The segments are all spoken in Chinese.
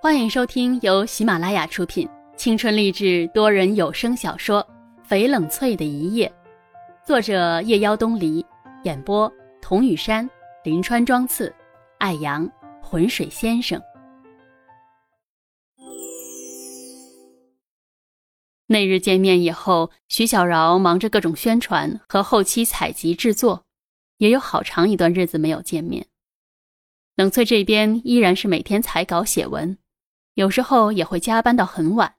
欢迎收听由喜马拉雅出品、青春励志多人有声小说《翡冷翠的一夜》，作者夜妖东篱，演播童雨山、林川、庄次、爱阳、浑水先生。那日见面以后，徐小饶忙着各种宣传和后期采集制作，也有好长一段日子没有见面。冷翠这边依然是每天采稿写文。有时候也会加班到很晚。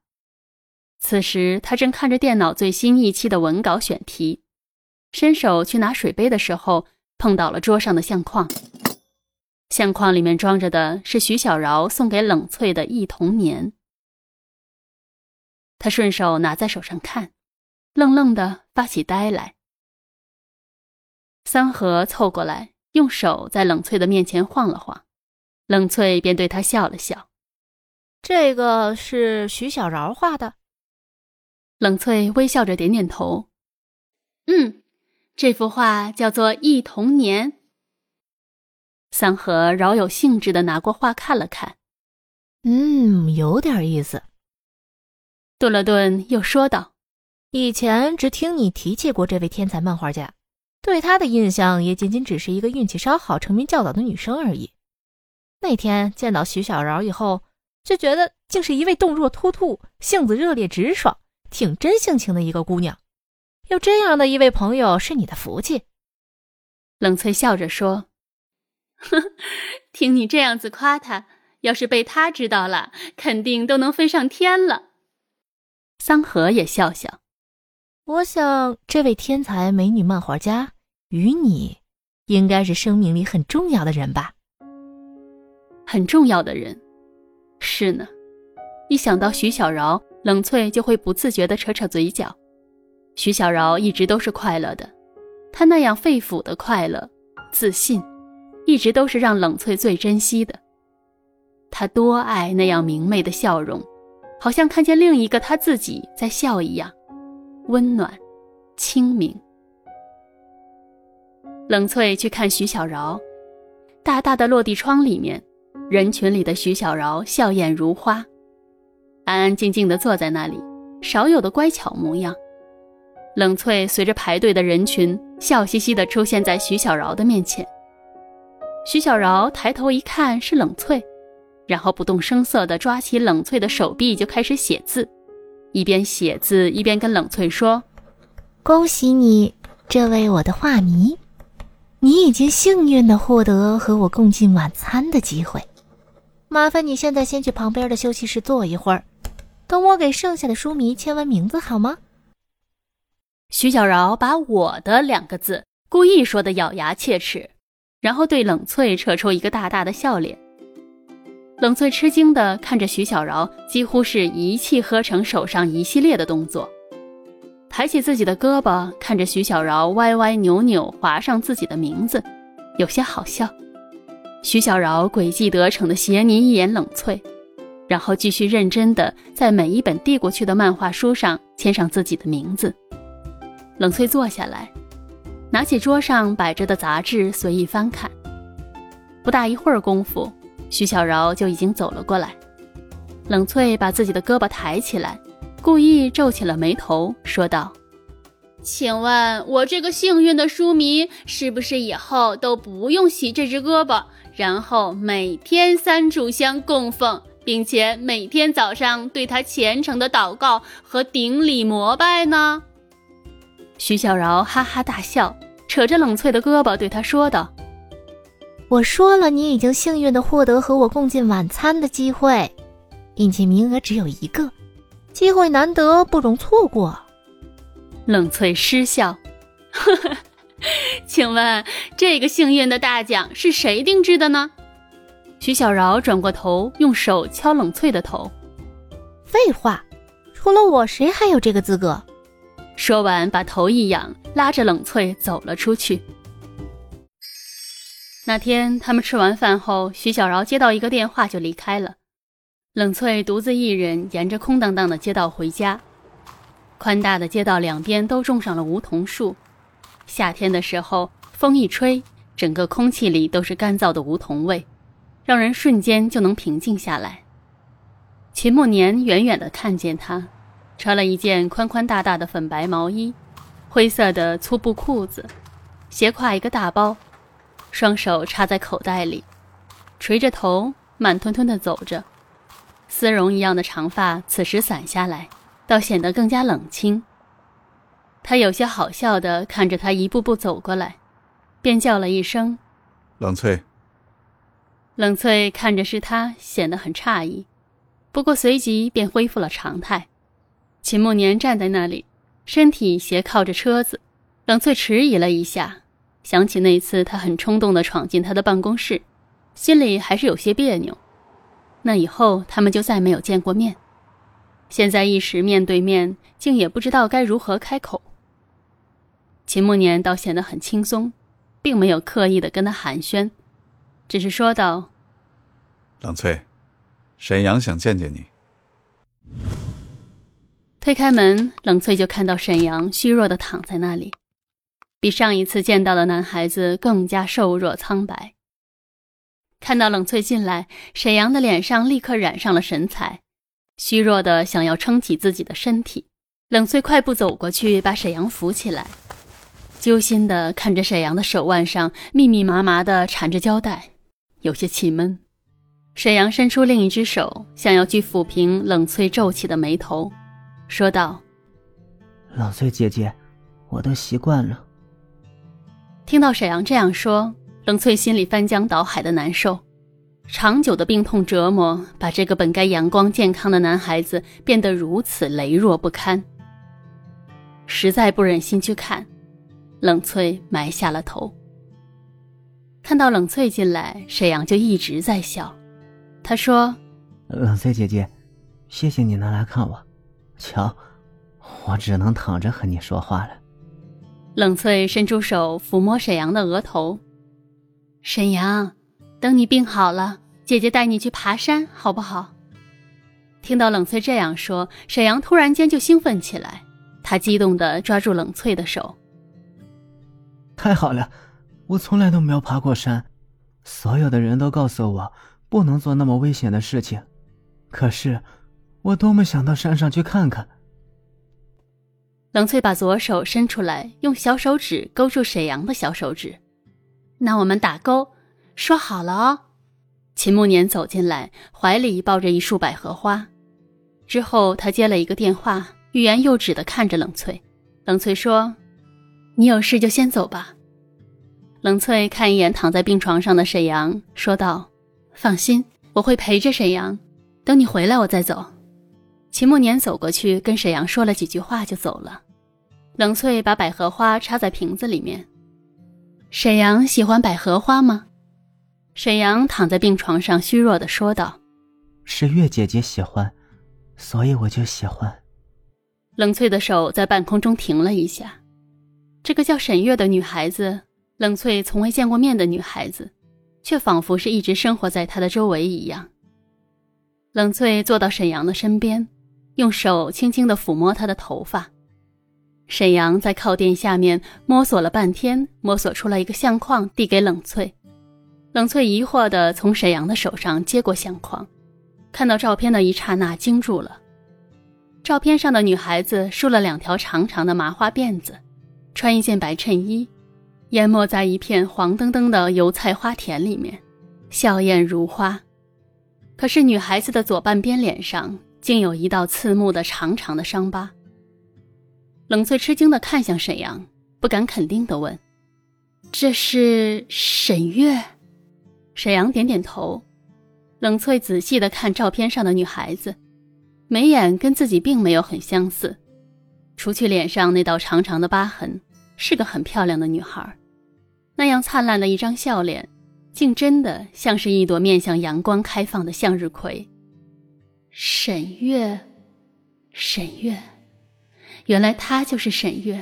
此时，他正看着电脑最新一期的文稿选题，伸手去拿水杯的时候，碰倒了桌上的相框。相框里面装着的是徐小饶送给冷翠的忆童年。他顺手拿在手上看，愣愣的发起呆来。三河凑过来，用手在冷翠的面前晃了晃，冷翠便对他笑了笑。这个是徐小饶画的，冷翠微笑着点点头。嗯，这幅画叫做《忆童年》。三河饶有兴致的拿过画看了看，嗯，有点意思。顿了顿，又说道：“以前只听你提起过这位天才漫画家，对他的印象也仅仅只是一个运气稍好、成名较早的女生而已。那天见到徐小饶以后。”就觉得竟是一位动若脱兔、性子热烈直爽、挺真性情的一个姑娘，有这样的一位朋友是你的福气。冷翠笑着说：“哼，听你这样子夸他，要是被他知道了，肯定都能飞上天了。”桑河也笑笑：“我想这位天才美女漫画家与你，应该是生命里很重要的人吧？很重要的人。”是呢，一想到徐小饶，冷翠就会不自觉地扯扯嘴角。徐小饶一直都是快乐的，他那样肺腑的快乐、自信，一直都是让冷翠最珍惜的。他多爱那样明媚的笑容，好像看见另一个他自己在笑一样，温暖、清明。冷翠去看徐小饶，大大的落地窗里面。人群里的徐小饶笑靥如花，安安静静地坐在那里，少有的乖巧模样。冷翠随着排队的人群，笑嘻嘻地出现在徐小饶的面前。徐小饶抬头一看是冷翠，然后不动声色地抓起冷翠的手臂就开始写字，一边写字一边跟冷翠说：“恭喜你，这位我的画迷，你已经幸运地获得和我共进晚餐的机会。”麻烦你现在先去旁边的休息室坐一会儿，等我给剩下的书迷签完名字好吗？徐小饶把我的两个字故意说的咬牙切齿，然后对冷翠扯出一个大大的笑脸。冷翠吃惊的看着徐小饶，几乎是一气呵成手上一系列的动作，抬起自己的胳膊，看着徐小饶歪歪扭扭划上自己的名字，有些好笑。徐小饶诡计得逞的斜睨一眼冷翠，然后继续认真的在每一本递过去的漫画书上签上自己的名字。冷翠坐下来，拿起桌上摆着的杂志随意翻看。不大一会儿功夫，徐小饶就已经走了过来。冷翠把自己的胳膊抬起来，故意皱起了眉头，说道：“请问，我这个幸运的书迷是不是以后都不用洗这只胳膊？”然后每天三炷香供奉，并且每天早上对他虔诚的祷告和顶礼膜拜呢。徐小饶哈哈大笑，扯着冷翠的胳膊对他说道：“我说了，你已经幸运的获得和我共进晚餐的机会，并且名额只有一个，机会难得，不容错过。”冷翠失笑，呵呵。请问这个幸运的大奖是谁定制的呢？徐小饶转过头，用手敲冷翠的头。废话，除了我，谁还有这个资格？说完，把头一仰，拉着冷翠走了出去。那天他们吃完饭后，徐小饶接到一个电话就离开了。冷翠独自一人沿着空荡荡的街道回家。宽大的街道两边都种上了梧桐树。夏天的时候，风一吹，整个空气里都是干燥的梧桐味，让人瞬间就能平静下来。秦慕年远远的看见他，穿了一件宽宽大大的粉白毛衣，灰色的粗布裤子，斜挎一个大包，双手插在口袋里，垂着头，慢吞吞的走着，丝绒一样的长发此时散下来，倒显得更加冷清。他有些好笑的看着他一步步走过来，便叫了一声：“冷翠。”冷翠看着是他，显得很诧异。不过随即便恢复了常态。秦慕年站在那里，身体斜靠着车子。冷翠迟疑了一下，想起那次他很冲动地闯进他的办公室，心里还是有些别扭。那以后他们就再没有见过面。现在一时面对面，竟也不知道该如何开口。秦慕年倒显得很轻松，并没有刻意的跟他寒暄，只是说道：“冷翠。”沈阳想见见你。推开门，冷翠就看到沈阳虚弱的躺在那里，比上一次见到的男孩子更加瘦弱苍白。看到冷翠进来，沈阳的脸上立刻染上了神采，虚弱的想要撑起自己的身体。冷翠快步走过去，把沈阳扶起来，揪心的看着沈阳的手腕上密密麻麻的缠着胶带，有些气闷。沈阳伸出另一只手，想要去抚平冷翠皱起的眉头，说道：“冷翠姐姐，我都习惯了。”听到沈阳这样说，冷翠心里翻江倒海的难受。长久的病痛折磨，把这个本该阳光健康的男孩子变得如此羸弱不堪，实在不忍心去看。冷翠埋下了头。看到冷翠进来，沈阳就一直在笑。他说：“冷翠姐姐，谢谢你能来看我。瞧，我只能躺着和你说话了。”冷翠伸出手抚摸沈阳的额头。沈阳，等你病好了，姐姐带你去爬山，好不好？听到冷翠这样说，沈阳突然间就兴奋起来，他激动地抓住冷翠的手。太好了，我从来都没有爬过山，所有的人都告诉我。不能做那么危险的事情，可是我多么想到山上去看看。冷翠把左手伸出来，用小手指勾住沈阳的小手指。那我们打勾，说好了哦。秦慕年走进来，怀里抱着一束百合花。之后他接了一个电话，欲言又止的看着冷翠。冷翠说：“你有事就先走吧。”冷翠看一眼躺在病床上的沈阳，说道。放心，我会陪着沈阳，等你回来我再走。秦慕年走过去跟沈阳说了几句话就走了。冷翠把百合花插在瓶子里面。沈阳喜欢百合花吗？沈阳躺在病床上，虚弱的说道：“是月姐姐喜欢，所以我就喜欢。”冷翠的手在半空中停了一下。这个叫沈月的女孩子，冷翠从未见过面的女孩子。却仿佛是一直生活在她的周围一样。冷翠坐到沈阳的身边，用手轻轻的抚摸她的头发。沈阳在靠垫下面摸索了半天，摸索出了一个相框，递给冷翠。冷翠疑惑地从沈阳的手上接过相框，看到照片的一刹那惊住了。照片上的女孩子梳了两条长长的麻花辫子，穿一件白衬衣。淹没在一片黄澄澄的油菜花田里面，笑靥如花。可是女孩子的左半边脸上竟有一道刺目的长长的伤疤。冷翠吃惊地看向沈阳，不敢肯定地问：“这是沈月？”沈阳点点头。冷翠仔细的看照片上的女孩子，眉眼跟自己并没有很相似，除去脸上那道长长的疤痕，是个很漂亮的女孩。那样灿烂的一张笑脸，竟真的像是一朵面向阳光开放的向日葵。沈月，沈月，原来她就是沈月。